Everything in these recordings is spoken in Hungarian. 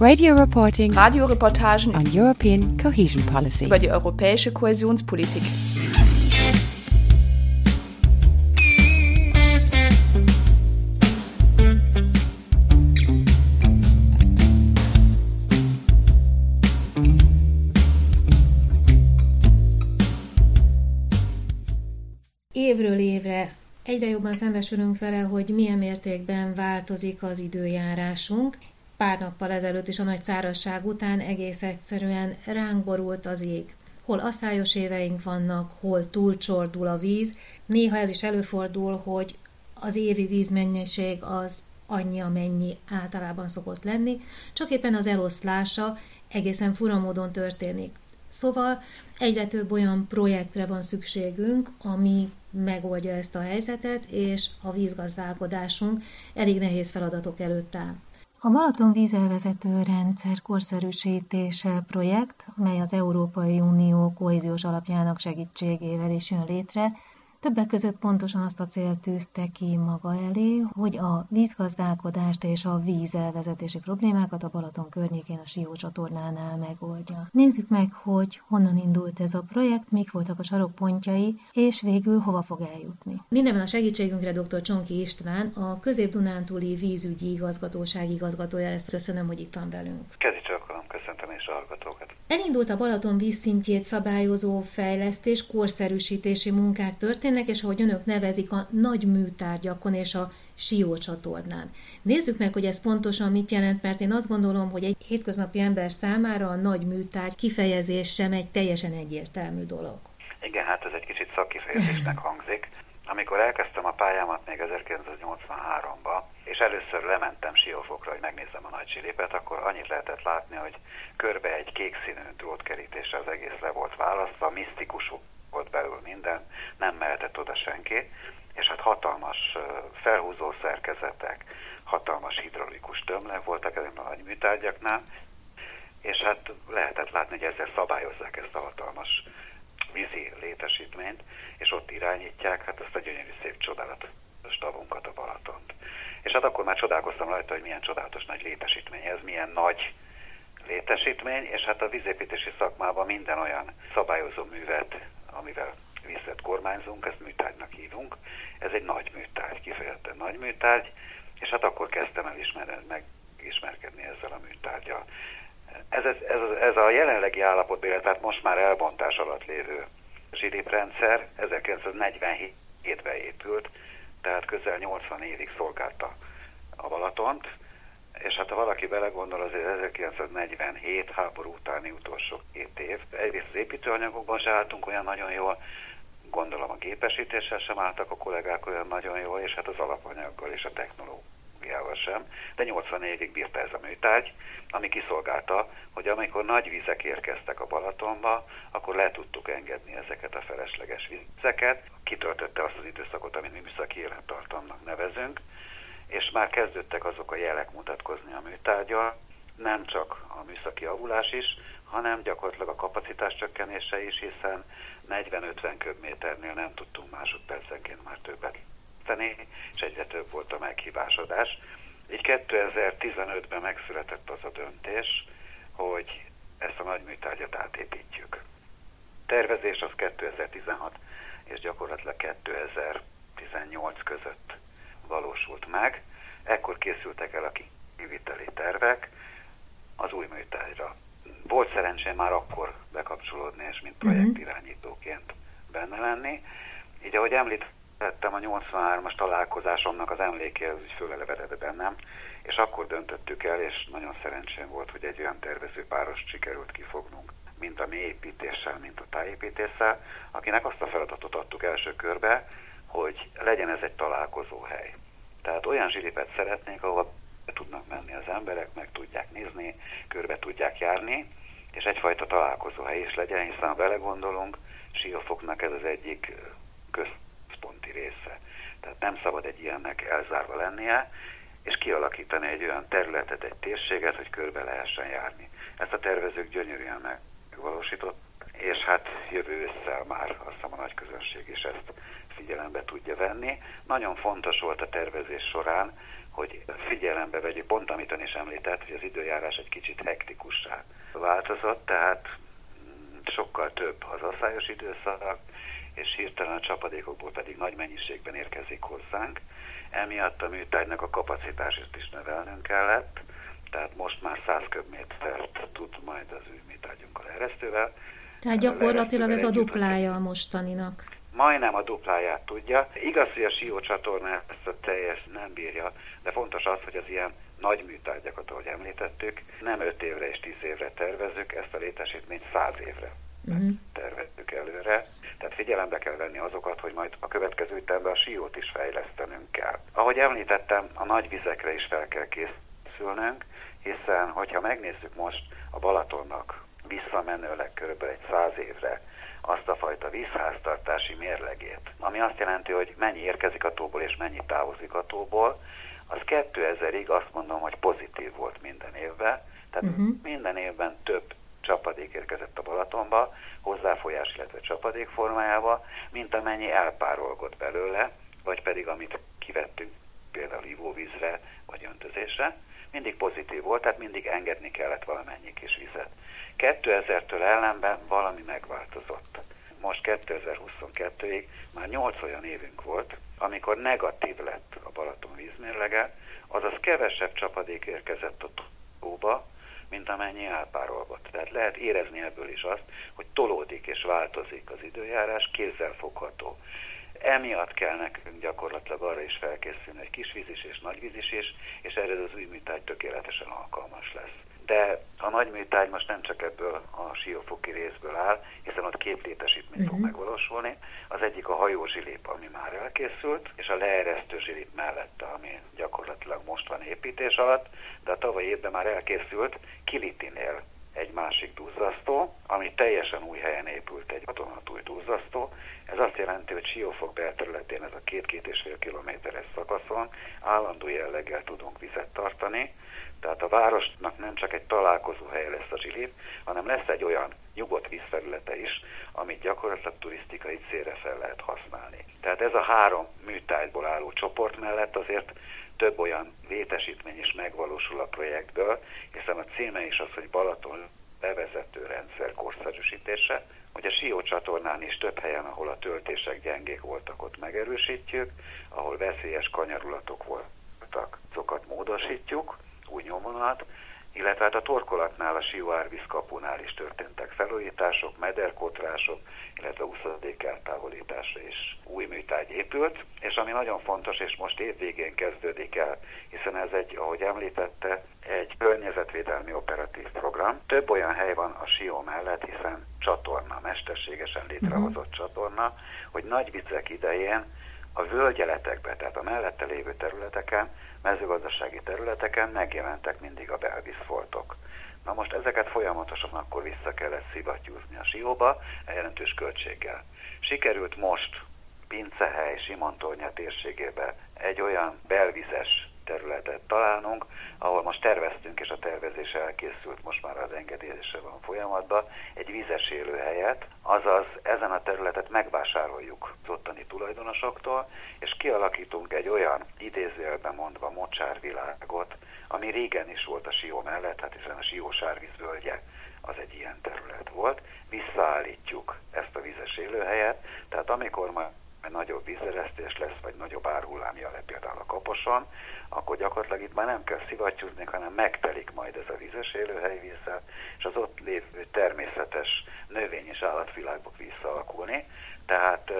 Radio reporting Radioreportagen on European cohesion policy. über die europäische Kohäsionspolitik. Évről évre egyre jobban szembesülünk vele, hogy milyen mértékben változik az időjárásunk. Pár nappal ezelőtt is a nagy szárazság után egész egyszerűen ránk borult az ég. Hol asszályos éveink vannak, hol túlcsordul a víz. Néha ez is előfordul, hogy az évi vízmennyiség az annyi, amennyi általában szokott lenni, csak éppen az eloszlása egészen fura módon történik. Szóval egyre több olyan projektre van szükségünk, ami megoldja ezt a helyzetet, és a vízgazdálkodásunk elég nehéz feladatok előtt áll. A Balaton vízelvezető rendszer korszerűsítése projekt, mely az Európai Unió kohéziós alapjának segítségével is jön létre, Többek között pontosan azt a célt tűzte ki maga elé, hogy a vízgazdálkodást és a vízelvezetési problémákat a Balaton környékén a Sió csatornánál megoldja. Nézzük meg, hogy honnan indult ez a projekt, mik voltak a sarokpontjai, és végül hova fog eljutni. Mindenben a segítségünkre dr. Csonki István, a Közép-Dunántúli vízügyi igazgatóság igazgatója lesz. Köszönöm, hogy itt van velünk. Kezi csókolom, köszöntöm és a hallgatókat. Elindult a Balaton vízszintjét szabályozó fejlesztés, korszerűsítési munkák történnek, és ahogy önök nevezik, a nagy műtárgyakon és a Sió csatornán. Nézzük meg, hogy ez pontosan mit jelent, mert én azt gondolom, hogy egy hétköznapi ember számára a nagy műtárgy kifejezés sem egy teljesen egyértelmű dolog. Igen, hát ez egy kicsit szakkifejezésnek hangzik. Amikor elkezdtem a pályámat még 1983-ba, és először lementem Siófokra, hogy megnézzem a nagy silipet, akkor annyit lehetett látni, hogy körbe egy kék színű drótkerítése az egész le volt választva, misztikus volt belül minden, nem mehetett oda senki, és hát hatalmas felhúzó szerkezetek, hatalmas hidraulikus tömle voltak ezekben a nagy műtárgyaknál, és hát lehetett látni, hogy ezzel szabályozzák ezt a hatalmas vízi létesítményt, és ott irányítják hát ezt a gyönyörű szép csodálatos tavunkat, a Balatont. És hát akkor már csodálkoztam rajta, hogy milyen csodálatos nagy létesítmény ez, milyen nagy létesítmény, és hát a vízépítési szakmában minden olyan szabályozó művet, amivel vízet kormányzunk, ezt műtárgynak hívunk. Ez egy nagy műtárgy, kifejezetten nagy műtárgy, és hát akkor kezdtem el ismerni, megismerkedni ezzel a műtárgyal. Ez, ez, ez, ez a jelenlegi állapotban, tehát most már elbontás alatt lévő zsiliprendszer 1947-ben épült, tehát közel 80 évig szolgálta a Balatont, és hát ha valaki belegondol, azért 1947 háború utáni utolsó két év. Egyrészt az építőanyagokban se álltunk olyan nagyon jól, gondolom a gépesítéssel sem álltak a kollégák olyan nagyon jól, és hát az alapanyaggal és a technológiával sem. De 80 évig bírta ez a műtárgy, ami kiszolgálta, hogy amikor nagy vizek érkeztek a Balatonba, akkor le tudtuk engedni ezeket a felesleges vizeket. Kitöltötte azt az időszakot, amit mi műszaki élettartamnak nevezünk, és már kezdődtek azok a jelek mutatkozni a műtárgyal, nem csak a műszaki avulás is, hanem gyakorlatilag a kapacitás csökkenése is, hiszen 40-50 köbméternél nem tudtunk másodpercenként már többet tenni, és egyre több volt a meghibásodás. Így 2015-ben megszületett az a döntés, hogy ezt a nagy műtárgyat átépítjük. Tervezés az 2016 és gyakorlatilag 2018 között valósult meg. Ekkor készültek el a kiviteli tervek az új műtárgyra. Volt szerencsém már akkor bekapcsolódni, és mint projektirányítóként benne lenni. Így ahogy említettem, a 83-as találkozásomnak az emléke az úgy fölelevedett bennem, és akkor döntöttük el, és nagyon szerencsém volt, hogy egy olyan tervezőpáros sikerült kifognunk, mint a mélyépítéssel, mint a tájépítéssel, akinek azt a feladatot adtuk első körbe, hogy legyen ez egy találkozó hely. Tehát olyan zsilipet szeretnék, ahol tudnak menni az emberek, meg tudják nézni, körbe tudják járni, és egyfajta találkozóhely is legyen, hiszen ha belegondolunk, Siófoknak ez az egyik központi része. Tehát nem szabad egy ilyennek elzárva lennie, és kialakítani egy olyan területet, egy térséget, hogy körbe lehessen járni. Ezt a tervezők gyönyörűen megvalósított, és hát jövő ősszel már azt hiszem a nagy közönség is ezt figyelembe tudja venni. Nagyon fontos volt a tervezés során, hogy figyelembe vegyük, pont amit ön is említett, hogy az időjárás egy kicsit hektikussá változott, tehát mm, sokkal több az asszályos időszak, és hirtelen a csapadékokból pedig nagy mennyiségben érkezik hozzánk. Emiatt a műtárgynak a kapacitását is növelnünk kellett, tehát most már 100 köbmétert tud majd az műtárgyunkkal eresztővel. Tehát gyakorlatilag ez a duplája a mostaninak. Majdnem a dupláját tudja. Igaz, hogy a Sió csatorna ezt a teljes nem bírja, de fontos az, hogy az ilyen nagy műtárgyakat, ahogy említettük, nem 5 évre és 10 évre tervezük, ezt a létesítményt 100 évre uh-huh. tervezzük előre. Tehát figyelembe kell venni azokat, hogy majd a következő ütemben a siót is fejlesztenünk kell. Ahogy említettem, a nagy vizekre is fel kell készülnünk, hiszen hogyha megnézzük most a Balatonnak visszamenőleg kb. egy száz évre azt a fajta vízháztartási mérlegét, ami azt jelenti, hogy mennyi érkezik a tóból és mennyi távozik a tóból, az 2000-ig azt mondom, hogy pozitív volt minden évben, tehát uh-huh. minden évben több csapadék érkezett a Balatonba, hozzáfolyás, illetve csapadék formájába, mint amennyi elpárolgott belőle, vagy pedig amit kivettünk például ivóvízre, vagy öntözésre, mindig pozitív volt, tehát mindig engedni kellett valamennyi kis vizet. 2000-től ellenben valami megváltozott. Most 2022-ig már 8 olyan évünk volt, amikor negatív lett a Balaton vízmérlege, azaz kevesebb csapadék érkezett a tóba, mint amennyi elpárolgott. Tehát lehet érezni ebből is azt, hogy tolódik és változik az időjárás, kézzel fogható. Emiatt kell nekünk gyakorlatilag arra is felkészülni, hogy kisvízis és nagyvízis is, és erre az új műtágy tökéletesen alkalmas lesz. De a nagy műtágy most nem csak ebből a siófoki részből áll, hiszen ott két létesítmény uh-huh. fog mhm. megvalósulni. Az egyik a hajózsilép, ami már elkészült, és a leeresztő zsilip mellette, ami gyakorlatilag most van építés alatt, de a tavaly évben már elkészült Kilitinél egy másik duzzasztó, ami teljesen új helyen épült, egy vadonatúj duzzasztó. Ez azt jelenti, hogy Siófok belterületén ez a két-két és fél kilométeres szakaszon állandó jelleggel tudunk vizet tartani, tehát a városnak nem csak egy találkozó hely lesz a zsilip, hanem lesz egy olyan nyugodt vízfelülete is, amit gyakorlatilag turisztikai célra fel lehet használni. Tehát ez a három műtájból álló csoport mellett azért több olyan létesítmény is megvalósul a projektből, hiszen a címe is az, hogy Balaton bevezető rendszer korszerűsítése, hogy a Sió csatornán is több helyen, ahol a töltések gyengék voltak, ott megerősítjük, ahol veszélyes kanyarulatok voltak, azokat módosítjuk, új nyomvonalat, illetve hát a torkolatnál, a Árvíz kapunál is történtek felújítások, mederkotrások, illetve úszadék eltávolításra is új műtágy épült, és ami nagyon fontos, és most évvégén kezdődik el, hiszen ez egy, ahogy említette, egy környezetvédelmi operatív program. Több olyan hely van a Sió mellett, hiszen csatorna, mesterségesen létrehozott uh-huh. csatorna, hogy nagy viccek idején a völgyeletekbe, tehát a mellette lévő területeken mezőgazdasági területeken megjelentek mindig a belvízfoltok. Na most ezeket folyamatosan akkor vissza kellett szivattyúzni a sióba, jelentős költséggel. Sikerült most Pincehely, Simontornya térségébe egy olyan belvizes területet találnunk, ahol most terveztünk, és a tervezés elkészült, most már az engedélyezése van folyamatban, egy vízes élőhelyet, azaz ezen a területet megvásároljuk az ottani tulajdonosoktól, és kialakítunk egy olyan idézőjelben mondva mocsárvilágot, ami régen is volt a Sió mellett, hát hiszen a Sió sárvízvölgye az egy ilyen terület volt, visszaállítjuk ezt a vízes élőhelyet, tehát amikor már nagyobb vízeresztés lesz, vagy nagyobb árhullám le például a kaposon, akkor gyakorlatilag itt már nem kell szivattyúzni, hanem megtelik majd ez a vízes élőhely vízzel, és az ott lévő természetes növény és állatvilágok visszaalakulni. Tehát uh,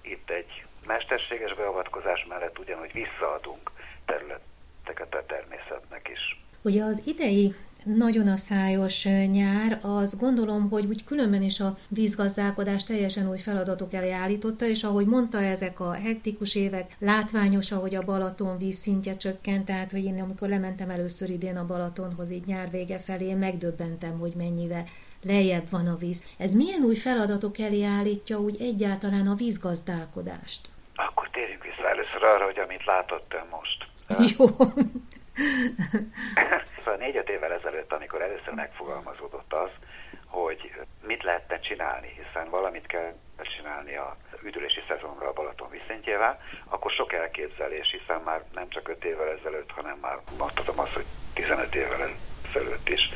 itt egy mesterséges beavatkozás mellett ugyanúgy visszaadunk területeket a természetnek is. Ugye az idei nagyon a szájos nyár, az gondolom, hogy úgy különben is a vízgazdálkodás teljesen új feladatok elé állította, és ahogy mondta, ezek a hektikus évek, látványos, ahogy a Balaton víz szintje csökkent, tehát hogy én amikor lementem először idén a Balatonhoz így nyár vége felé, megdöbbentem, hogy mennyivel lejjebb van a víz. Ez milyen új feladatok elé állítja úgy egyáltalán a vízgazdálkodást? Akkor térjünk vissza először arra, hogy amit látott ön most. Jó. szóval négy-öt évvel ezelőtt, amikor először megfogalmazódott az, hogy mit lehetne csinálni, hiszen valamit kell csinálni a üdülési szezonra a Balaton viszintjével, akkor sok elképzelés, hiszen már nem csak öt évvel ezelőtt, hanem már mondhatom azt, hogy 15 évvel ezelőtt is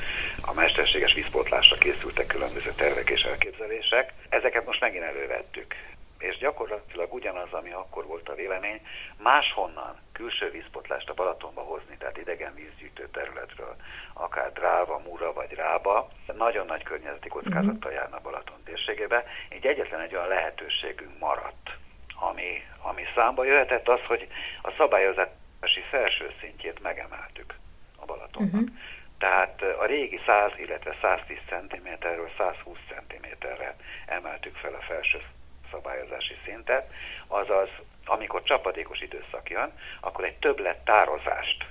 a mesterséges vízpótlásra készültek különböző tervek és elképzelések. Ezeket most megint elővettük és gyakorlatilag ugyanaz, ami akkor volt a vélemény, máshonnan külső vízpotlást a Balatonba hozni, tehát idegen vízgyűjtő területről, akár Dráva, Múra vagy Rába, nagyon nagy környezeti kockázattal járna a Balaton térségébe, így egyetlen egy olyan lehetőségünk maradt, ami, ami számba jöhetett az, hogy a szabályozási felső szintjét megemeltük a Balatonnak. Uh-huh. Tehát a régi 100, illetve 110 cm-ről 120 cm-re emeltük fel a felső szabályozási szintet, azaz amikor csapadékos időszak jön, akkor egy többlet tározást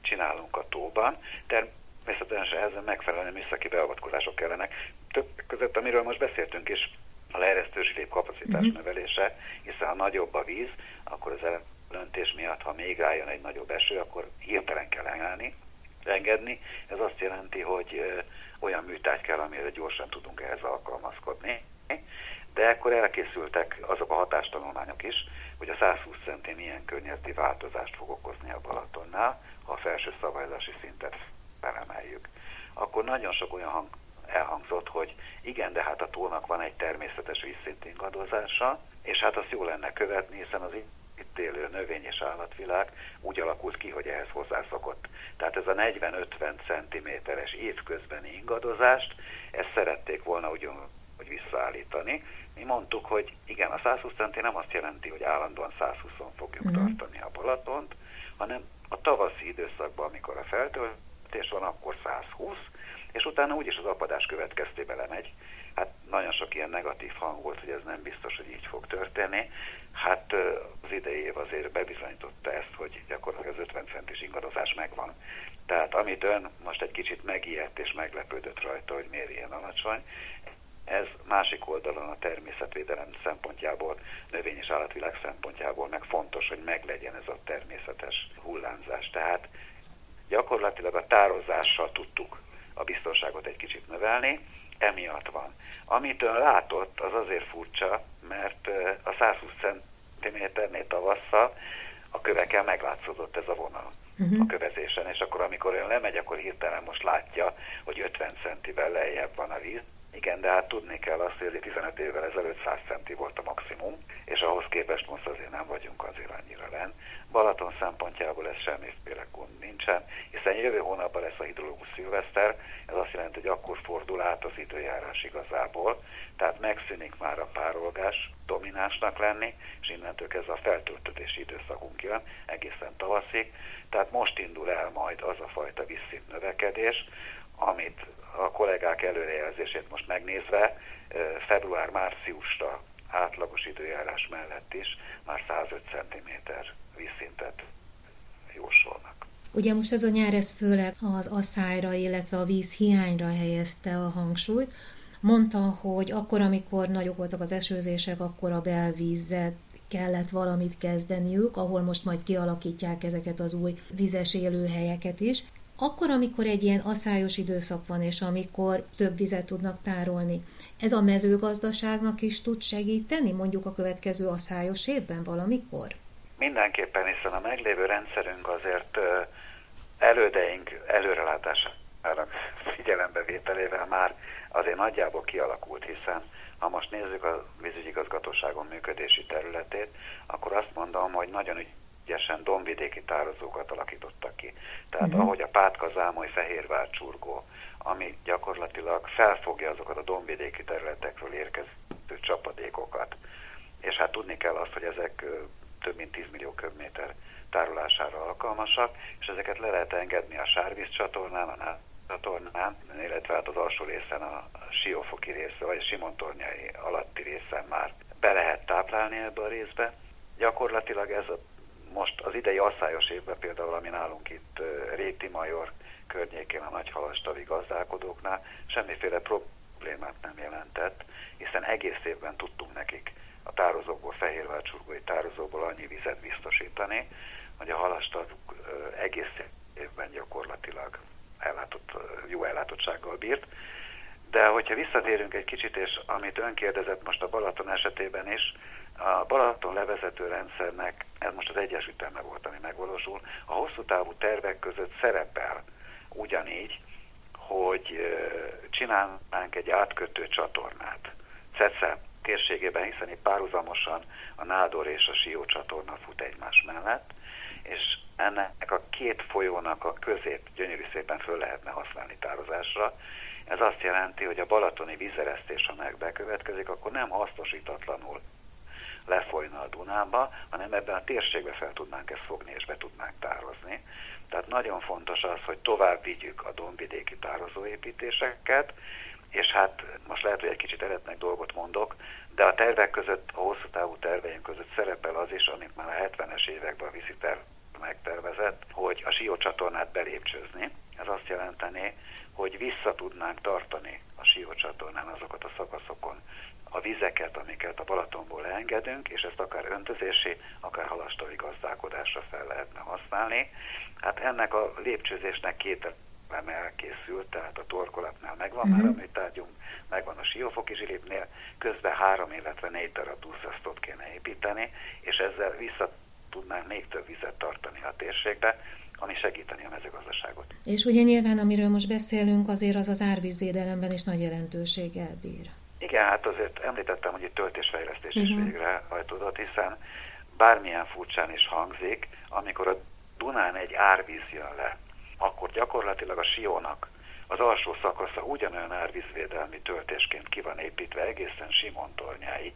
csinálunk a tóban, természetesen ehhez megfelelően műszaki beavatkozások kellenek. Több között, amiről most beszéltünk is, a leeresztő zsilép kapacitás uh-huh. növelése, hiszen ha nagyobb a víz, akkor az elöntés miatt, ha még rájön egy nagyobb eső, akkor hirtelen kell emelni, engedni. Ez azt jelenti, hogy olyan műtárgy kell, amire gyorsan tudunk ehhez alkalmazkodni de akkor elkészültek azok a hatástanulmányok is, hogy a 120 centi milyen környezeti változást fog okozni a Balatonnál, ha a felső szabályozási szintet felemeljük. Akkor nagyon sok olyan hang elhangzott, hogy igen, de hát a tónak van egy természetes vízszint ingadozása, és hát azt jó lenne követni, hiszen az itt élő növény és állatvilág úgy alakult ki, hogy ehhez hozzászokott. Tehát ez a 40-50 cm-es évközbeni ingadozást, ezt szerették volna ugyan hogy visszaállítani, mi mondtuk, hogy igen, a 120 centi nem azt jelenti, hogy állandóan 120-on fogjuk uh-huh. tartani a Balatont, hanem a tavaszi időszakban, amikor a feltöltés van, akkor 120, és utána úgyis az apadás következtében lemegy. Hát nagyon sok ilyen negatív hang volt, hogy ez nem biztos, hogy így fog történni. Hát az idei év azért bebizonyította ezt, hogy gyakorlatilag az 50 centis ingadozás megvan. Tehát amit ön most egy kicsit megijedt és meglepődött rajta, hogy miért ilyen alacsony, ez másik oldalon a természetvédelem szempontjából, növény- és állatvilág szempontjából meg fontos, hogy meglegyen ez a természetes hullámzás. Tehát gyakorlatilag a tározással tudtuk a biztonságot egy kicsit növelni, emiatt van. Amit ön látott, az azért furcsa, mert a 120 cm-nél tavasszal a kövekkel meglátszódott ez a vonal uh-huh. a kövezésen, és akkor amikor ön lemegy, akkor hirtelen most látja, hogy 50 centivel lejjebb van a víz, igen, de hát tudni kell azt, hogy 15 évvel ezelőtt 100 centi volt a maximum, és ahhoz képest most azért nem vagyunk azért annyira len. Balaton szempontjából ez semmiféle gond nincsen, hiszen jövő hónapban lesz a hidrológus szilveszter, ez azt jelenti, hogy akkor fordul át az időjárás igazából, tehát megszűnik már a párolgás dominánsnak lenni, és innentől ez a feltöltötési időszakunk jön egészen tavaszig, tehát most indul el majd az a fajta visszint növekedés, amit a kollégák előrejelzését most megnézve február-márciusra átlagos időjárás mellett is már 105 cm vízszintet jósolnak. Ugye most ez a nyár, ez főleg az asszályra, illetve a víz hiányra helyezte a hangsúlyt. Mondta, hogy akkor, amikor nagyok voltak az esőzések, akkor a belvízet kellett valamit kezdeniük, ahol most majd kialakítják ezeket az új vizes élőhelyeket is. Akkor, amikor egy ilyen aszályos időszak van, és amikor több vizet tudnak tárolni, ez a mezőgazdaságnak is tud segíteni, mondjuk a következő aszályos évben valamikor? Mindenképpen, hiszen a meglévő rendszerünk azért elődeink előrelátásának figyelembevételével már azért nagyjából kialakult, hiszen ha most nézzük a vízügyigazgatóságon működési területét, akkor azt mondom, hogy nagyon ügyesen dombvidéki tározókat alakítottak ki. Tehát uh-huh. ahogy a Pátka, Zámoly, Fehérvár, Csurgó, ami gyakorlatilag felfogja azokat a dombvidéki területekről érkező csapadékokat. És hát tudni kell azt, hogy ezek több mint 10 millió köbméter tárolására alkalmasak, és ezeket le lehet engedni a sárvíz csatornán, a csatornán, illetve hát az alsó részen a Siófoki része, vagy a Simontornyai alatti részen már be lehet táplálni ebbe a részbe. Gyakorlatilag ez a, most az idei asszályos évben például, ami nálunk itt Réti Major környékén a nagyhalastavi gazdálkodóknál semmiféle problémát nem jelentett, hiszen egész évben tudtunk nekik a tározókból, fehérvárcsurgói tározóból annyi vizet biztosítani, hogy a halastavuk egész évben gyakorlatilag ellátott, jó ellátottsággal bírt. De hogyha visszatérünk egy kicsit, és amit ön kérdezett most a Balaton esetében is, a Balaton levezető rendszernek, ez most az egyes üteme volt, ami megvalósul, a hosszú távú tervek között szerepel ugyanígy, hogy csinálnánk egy átkötő csatornát. Cece térségében, hiszen itt párhuzamosan a Nádor és a Sió csatorna fut egymás mellett, és ennek a két folyónak a közép gyönyörű szépen föl lehetne használni tározásra. Ez azt jelenti, hogy a balatoni vízeresztés, ha bekövetkezik, akkor nem hasznosítatlanul lefolyna a Dunába, hanem ebben a térségbe fel tudnánk ezt fogni és be tudnánk tározni. Tehát nagyon fontos az, hogy tovább vigyük a dombvidéki tározóépítéseket, és hát most lehet, hogy egy kicsit eretnek dolgot mondok, de a tervek között, a hosszú távú terveink között szerepel az is, amit már a 70-es években a víziter megtervezett, hogy a Sió csatornát belépcsőzni. Ez azt jelenteni, hogy vissza tudnánk tartani a Sió csatornán azokat a szakaszokon a vizeket, amiket a Balatonból engedünk, és ezt akár öntözési, akár halastói gazdálkodásra fel lehetne használni. Hát ennek a lépcsőzésnek két eleme elkészült, tehát a torkolatnál megvan uh-huh. már mhm. a műtárgyunk, megvan a siófoki zsilipnél, közben három, illetve négy darab duszasztot kéne építeni, és ezzel vissza tudnánk még több vizet tartani a térségbe, ami segíteni a mezőgazdaságot. És ugye nyilván, amiről most beszélünk, azért az az árvízvédelemben is nagy jelentőséggel bír. Igen, hát azért említettem, hogy itt töltésfejlesztés is mhm. végrehajtódott, hiszen bármilyen furcsán is hangzik, amikor a Dunán egy árvíz jön le, akkor gyakorlatilag a Siónak az alsó szakasza ugyanolyan árvízvédelmi töltésként ki van építve egészen Simontornyáig,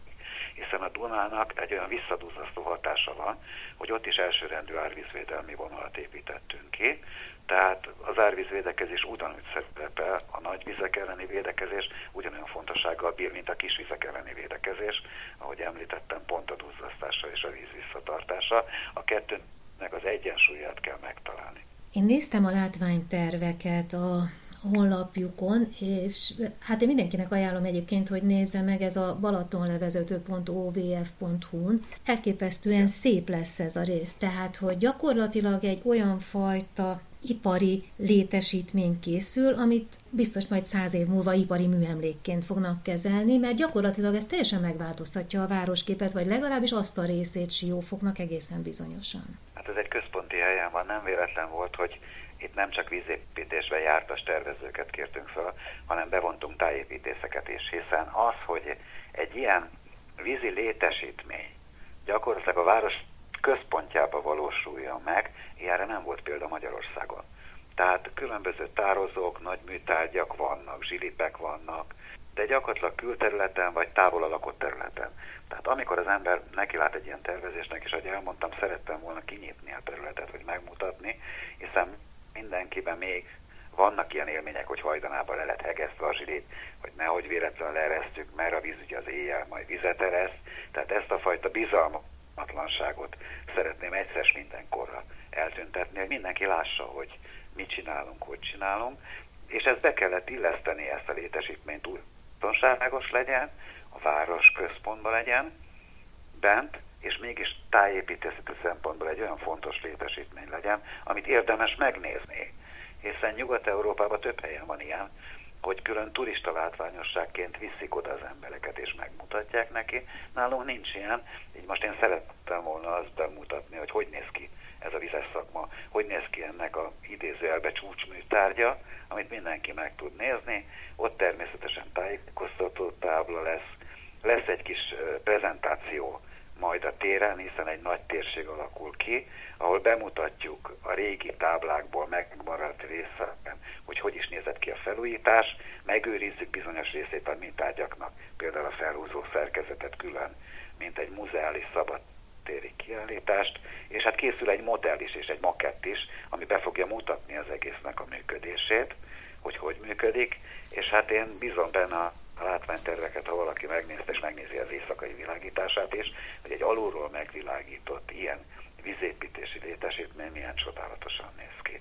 hiszen a Dunának egy olyan visszaduzasztó hatása van, hogy ott is elsőrendű árvízvédelmi vonalat építettünk ki, tehát az árvízvédekezés ugyanúgy szerepel, a nagy vizek elleni védekezés ugyanolyan fontossággal bír, mint a kis vizek elleni védekezés, ahogy említettem, pont a duzzasztása és a víz visszatartása. A kettőnek az egyensúlyát kell megtalálni. Én néztem a látványterveket a honlapjukon, és hát én mindenkinek ajánlom egyébként, hogy nézze meg ez a balatonlevezető.ovf.hu-n. Elképesztően szép lesz ez a rész, tehát hogy gyakorlatilag egy olyan fajta ipari létesítmény készül, amit biztos majd száz év múlva ipari műemlékként fognak kezelni, mert gyakorlatilag ez teljesen megváltoztatja a városképet, vagy legalábbis azt a részét Siófoknak egészen bizonyosan. Hát ez egy központi helyen van, nem véletlen volt, hogy itt nem csak vízépítésben jártas tervezőket kértünk fel, hanem bevontunk tájépítészeket is, hiszen az, hogy egy ilyen vízi létesítmény gyakorlatilag a város központjába valósuljon meg, ilyenre nem volt példa Magyarországon. Tehát különböző tározók, nagy műtárgyak vannak, zsilipek vannak, de gyakorlatilag külterületen vagy távol a lakott területen. Tehát amikor az ember nekilát egy ilyen tervezésnek, és ahogy elmondtam, szerettem volna kinyitni a területet, vagy megmutatni, hiszen mindenkiben még vannak ilyen élmények, hogy hajdanában le lett hegesztve a zsilét, hogy nehogy véletlenül leeresztük, mert a víz ugye az éjjel majd vizet ereszt. Tehát ezt a fajta bizalmatlanságot szeretném egyszer mindenkorra eltüntetni, hogy mindenki lássa, hogy mit csinálunk, hogy csinálunk, és ezt be kellett illeszteni, ezt a létesítményt. Úgy biztonságos legyen, a város központban legyen, bent, és mégis tájépítészeti szempontból egy olyan fontos létesítmény legyen, amit érdemes megnézni. Hiszen Nyugat-Európában több helyen van ilyen, hogy külön turista látványosságként viszik oda az embereket és megmutatják neki. Nálunk nincs ilyen, így most én szerettem volna azt bemutatni, hogy hogy néz ki ez a vizes szakma, hogy néz ki ennek a idézőjelbe csúcsműtárgya, amit mindenki meg tud nézni. Ott természetesen tájékoztató tábla lesz, lesz egy kis prezentáció majd a téren, hiszen egy nagy térség alakul ki, ahol bemutatjuk a régi táblákból megmaradt részeken, hogy hogy is nézett ki a felújítás, megőrizzük bizonyos részét a mintárgyaknak, például a felhúzó szerkezetet külön, mint egy muzeális szabadtéri kiállítást, és hát készül egy modell is és egy makett is, ami be fogja mutatni az egésznek a működését, hogy hogy működik, és hát én bízom benne a látványterveket, ha valaki megnézte és megnézi az éjszakai világítását is, hogy egy alulról megvilágított ilyen vízépítési létesítmény milyen csodálatosan néz ki.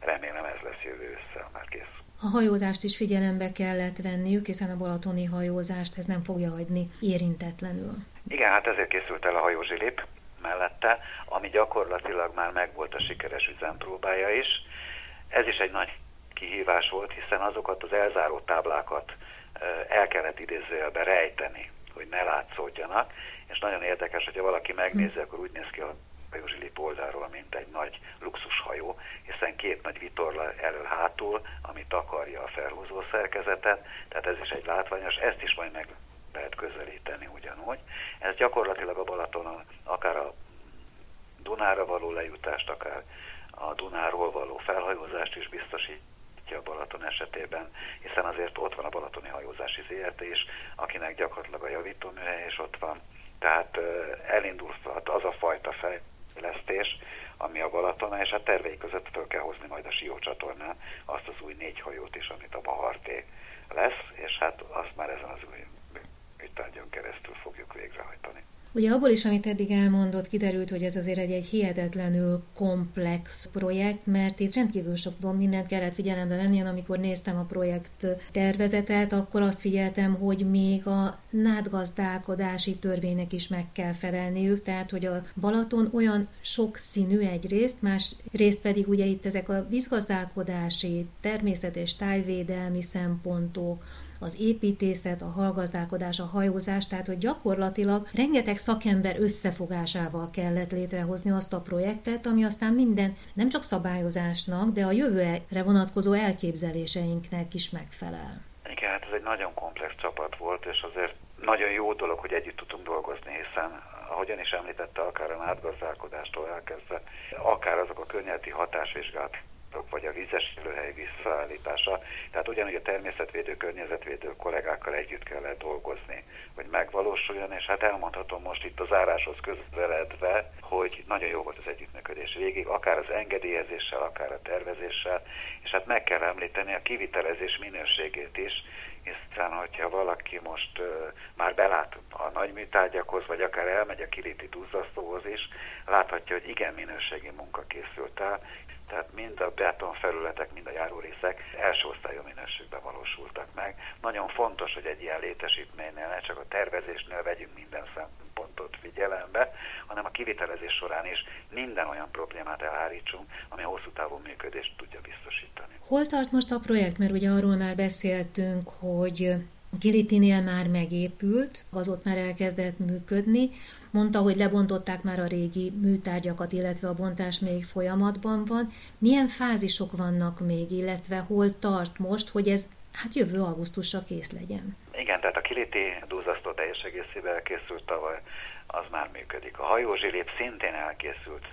Remélem ez lesz jövő össze, már kész. A hajózást is figyelembe kellett venniük, hiszen a balatoni hajózást ez nem fogja hagyni érintetlenül. Igen, hát ezért készült el a hajózsilip mellette, ami gyakorlatilag már megvolt a sikeres üzempróbája is. Ez is egy nagy kihívás volt, hiszen azokat az elzáró táblákat el kellett idézőjelbe rejteni, hogy ne látszódjanak, és nagyon érdekes, hogyha valaki megnézi, akkor úgy néz ki a hajózsilip oldalról, mint egy nagy luxushajó, hiszen két nagy vitorla elől-hátul, ami takarja a felhúzó szerkezetet, tehát ez is egy látványos, ezt is majd meg lehet közelíteni ugyanúgy. Ez gyakorlatilag a Balatonon akár a Dunára való lejutást, akár a Dunáról való felhajózást is biztosítja a Balaton esetében, hiszen azért ott van a Balatoni Hajózási ZRT is, akinek gyakorlatilag a javítóműhely is ott van. Tehát elindulhat az a fajta fejlesztés, ami a Balatona, és a tervei között fel kell hozni majd a Sió csatornán azt az új négy hajót is, amit a Baharté lesz, és hát azt már ezen az új műtárgyon keresztül fogjuk végrehajtani. Ugye abból is, amit eddig elmondott, kiderült, hogy ez azért egy, egy hihetetlenül komplex projekt, mert itt rendkívül sok mindent kellett figyelembe venni, amikor néztem a projekt tervezetet, akkor azt figyeltem, hogy még a nádgazdálkodási törvénynek is meg kell felelniük, tehát hogy a Balaton olyan sok színű egyrészt, más részt pedig ugye itt ezek a vízgazdálkodási, természet és tájvédelmi szempontok, az építészet, a hallgazdálkodás, a hajózás, tehát hogy gyakorlatilag rengeteg szakember összefogásával kellett létrehozni azt a projektet, ami aztán minden nem csak szabályozásnak, de a jövőre vonatkozó elképzeléseinknek is megfelel. Igen, hát ez egy nagyon komplex csapat volt, és azért nagyon jó dolog, hogy együtt tudtunk dolgozni, hiszen ahogyan is említette, akár a átgazdálkodástól elkezdve, akár azok a környezeti hatásvizsgálatok, vagy a vízes élőhely visszaállítása. Tehát ugyanúgy a természetvédő, környezetvédő kollégákkal együtt kellett dolgozni, hogy megvalósuljon, és hát elmondhatom most itt az áráshoz közeledve, hogy nagyon jó volt az együttműködés végig, akár az engedélyezéssel, akár a tervezéssel, és hát meg kell említeni a kivitelezés minőségét is, hiszen hogyha valaki most uh, már belát a nagy műtárgyakhoz, vagy akár elmegy a kiliti duzzasztóhoz is, láthatja, hogy igen minőségi munka készült el, tehát mind a beton felületek, mind a járórészek első osztályú minőségben valósultak meg. Nagyon fontos, hogy egy ilyen létesítménynél ne csak a tervezésnél vegyünk minden szempontot figyelembe, hanem a kivitelezés során is minden olyan problémát elhárítsunk, ami hosszú távú működést tudja biztosítani. Hol tart most a projekt? Mert ugye arról már beszéltünk, hogy Kilitinél már megépült, az ott már elkezdett működni. Mondta, hogy lebontották már a régi műtárgyakat, illetve a bontás még folyamatban van. Milyen fázisok vannak még, illetve hol tart most, hogy ez hát jövő augusztusra kész legyen? Igen, tehát a kiliti duzzasztó teljes egészében elkészült tavaly, az már működik. A hajózsilép szintén elkészült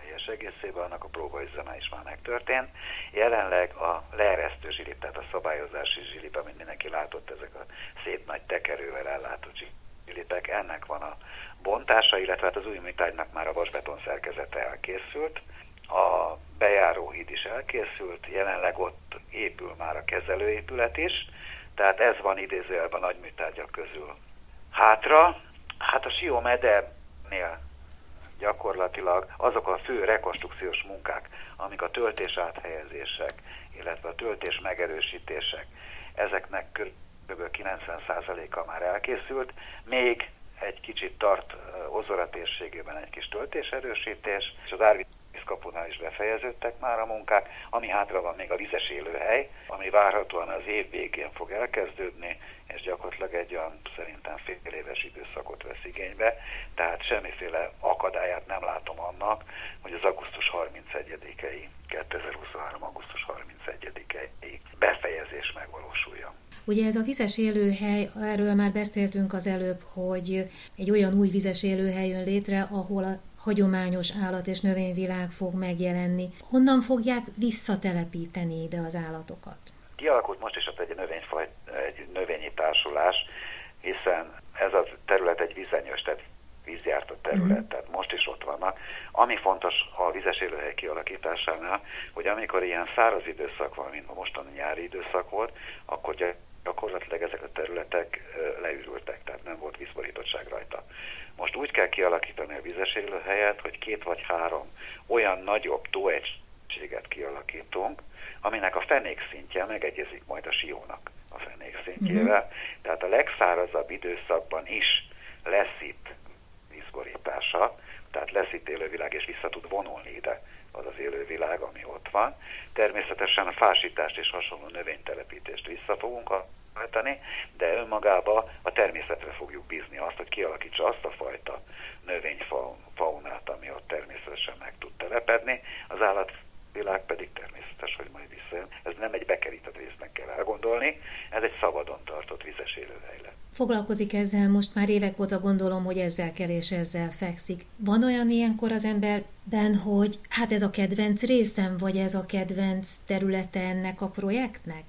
teljes egészében, annak a próbaüzeme is már megtörtént. Jelenleg a leeresztő zsilip, tehát a szabályozási zsilip, amit mindenki látott, ezek a szép nagy tekerővel ellátott zsilipek, ennek van a bontása, illetve hát az új műtárgynak már a vasbeton szerkezete elkészült. A bejáróhíd is elkészült, jelenleg ott épül már a kezelőépület is, tehát ez van idézőjelben a nagy műtárgyak közül. Hátra, hát a Sió medernél gyakorlatilag azok a fő rekonstrukciós munkák, amik a töltés áthelyezések, illetve a töltés megerősítések, ezeknek kb. 90%-a már elkészült, még egy kicsit tart Ozora térségében egy kis töltéserősítés, és az Árvíz kapunál is befejeződtek már a munkák, ami hátra van még a vizes élőhely, ami várhatóan az év végén fog elkezdődni, és gyakorlatilag egy olyan szerintem fél éves időszakot vesz igénybe, tehát semmiféle akadályát nem látom annak, hogy az augusztus 31-i, 2023. augusztus 31-i befejezés megvalósuljon. Ugye ez a vizes élőhely, erről már beszéltünk az előbb, hogy egy olyan új vizes élőhely jön létre, ahol a hagyományos állat és növényvilág fog megjelenni. Honnan fogják visszatelepíteni ide az állatokat? Kialakult most is ott egy, növényfaj, egy növényi társulás, hiszen ez a terület egy vizenyős, tehát vízjárt a terület, mm. tehát most is ott vannak. Ami fontos a vizes élőhely kialakításánál, hogy amikor ilyen száraz időszak van, mint a mostani nyári időszak volt, akkor gyakorlatilag ezek a területek leürültek, tehát nem volt vízborítottság rajta. Most úgy kell kialakítani a vizes élőhelyet, hogy két vagy három olyan nagyobb tóegységet kialakítunk, aminek a fenék szintje megegyezik majd a siónak a fenék szintjével. Mm-hmm. Tehát a legszárazabb időszakban is lesz itt vízborítása, tehát lesz itt élővilág, és vissza tud vonulni ide az az élővilág, ami ott van. Természetesen a fásítást és hasonló növénytelepítést vissza fogunk hajtani, de önmagába a természetre fogjuk bízni azt, hogy kialakítsa azt a fajta növényfaunát, ami ott természetesen meg tud telepedni. Az állatvilág pedig természetes, hogy majd visszajön. Ez nem egy bekerített résznek kell elgondolni, ez egy szabadon tartott vizes élőhely lett. Foglalkozik ezzel, most már évek óta gondolom, hogy ezzel kell és ezzel fekszik. Van olyan ilyenkor az emberben, hogy hát ez a kedvenc részem, vagy ez a kedvenc területe ennek a projektnek?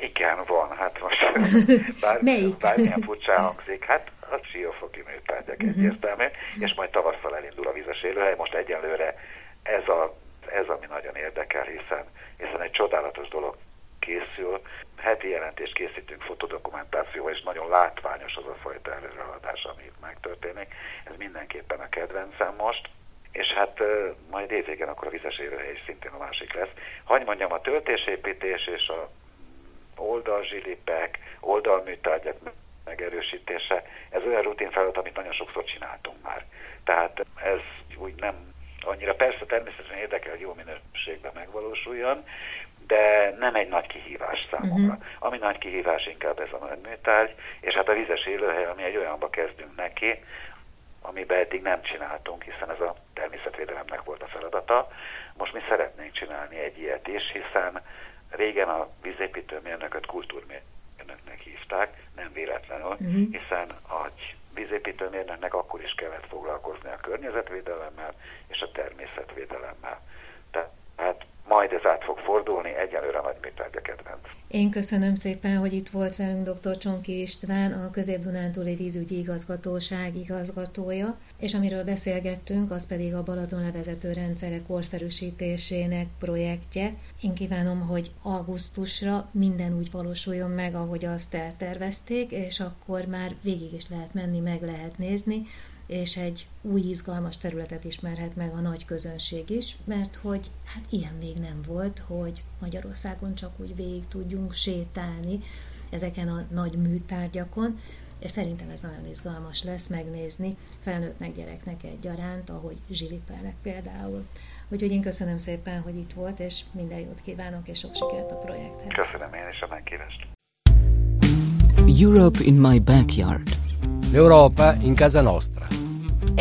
Igen, van. Hát most bár, Melyik? bármilyen furcsa hangzik, hát a siófoki műtárgyak uh-huh. egyértelmű, és majd tavasszal elindul a vizes élőhely. Most egyelőre ez, a, ez ami nagyon érdekel, hiszen, hiszen egy csodálatos dolog készül. Heti jelentést készítünk fotodokumentációval, és nagyon látványos az a fajta előrehaladás, ami itt megtörténik. Ez mindenképpen a kedvencem most. És hát majd évvégen akkor a vizes élőhely is szintén a másik lesz. Hagy mondjam, a töltésépítés és a oldalzsilipek, oldalműtárgyak megerősítése, ez olyan rutin feladat, amit nagyon sokszor csináltunk már. Tehát ez úgy nem annyira persze természetesen érdekel, hogy jó minőségben megvalósuljon, de nem egy nagy kihívás számomra. Uh-huh. Ami nagy kihívás inkább ez a műtárgy, és hát a vizes élőhely, ami egy olyanba kezdünk neki, amiben eddig nem csináltunk, hiszen ez a természetvédelemnek volt a feladata. Most mi szeretnénk csinálni egy ilyet is, hiszen Régen a vízépítőmérnököt kultúrmérnöknek hívták, nem véletlenül, uh-huh. hiszen a vízépítőmérnöknek akkor is kellett foglalkozni a környezetvédelemmel és a természetvédelemmel. Majd ez át fog fordulni, egyelőre nagy műtárgya kedvenc. Én köszönöm szépen, hogy itt volt velünk dr. Csonki István, a Közép-Dunántúli Vízügyi Igazgatóság igazgatója, és amiről beszélgettünk, az pedig a Balaton levezető rendszerek korszerűsítésének projektje. Én kívánom, hogy augusztusra minden úgy valósuljon meg, ahogy azt eltervezték, és akkor már végig is lehet menni, meg lehet nézni, és egy új izgalmas területet ismerhet meg a nagy közönség is, mert hogy hát ilyen még nem volt, hogy Magyarországon csak úgy végig tudjunk sétálni ezeken a nagy műtárgyakon, és szerintem ez nagyon izgalmas lesz megnézni felnőttnek, gyereknek egyaránt, ahogy zsilipelnek például. Úgyhogy én köszönöm szépen, hogy itt volt, és minden jót kívánok, és sok sikert a projekthez. Köszönöm én is a megkívást. Europe in my backyard. L'Europa in casa nostra.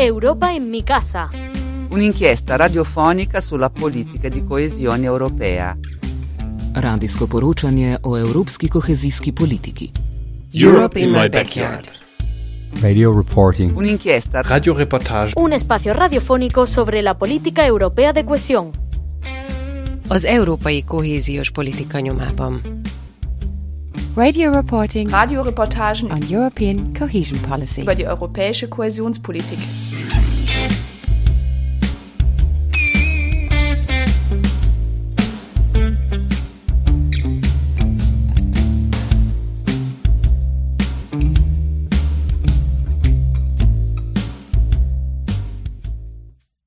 Europa in mi casa. Un'inchiesta radiofonica sulla politica di coesione europea. Radijsko poročanje o evropski kohezijski politiki. Europe in my backyard. Radio reporting. Un'inchiesta Radio reportage. Un espacio radiofónico sobre la política europea de cohesión. Az európai kohéziós politika nyomában. Radio reporting Radioreportagen on European cohesion policy. über die europäische Kohäsionspolitik.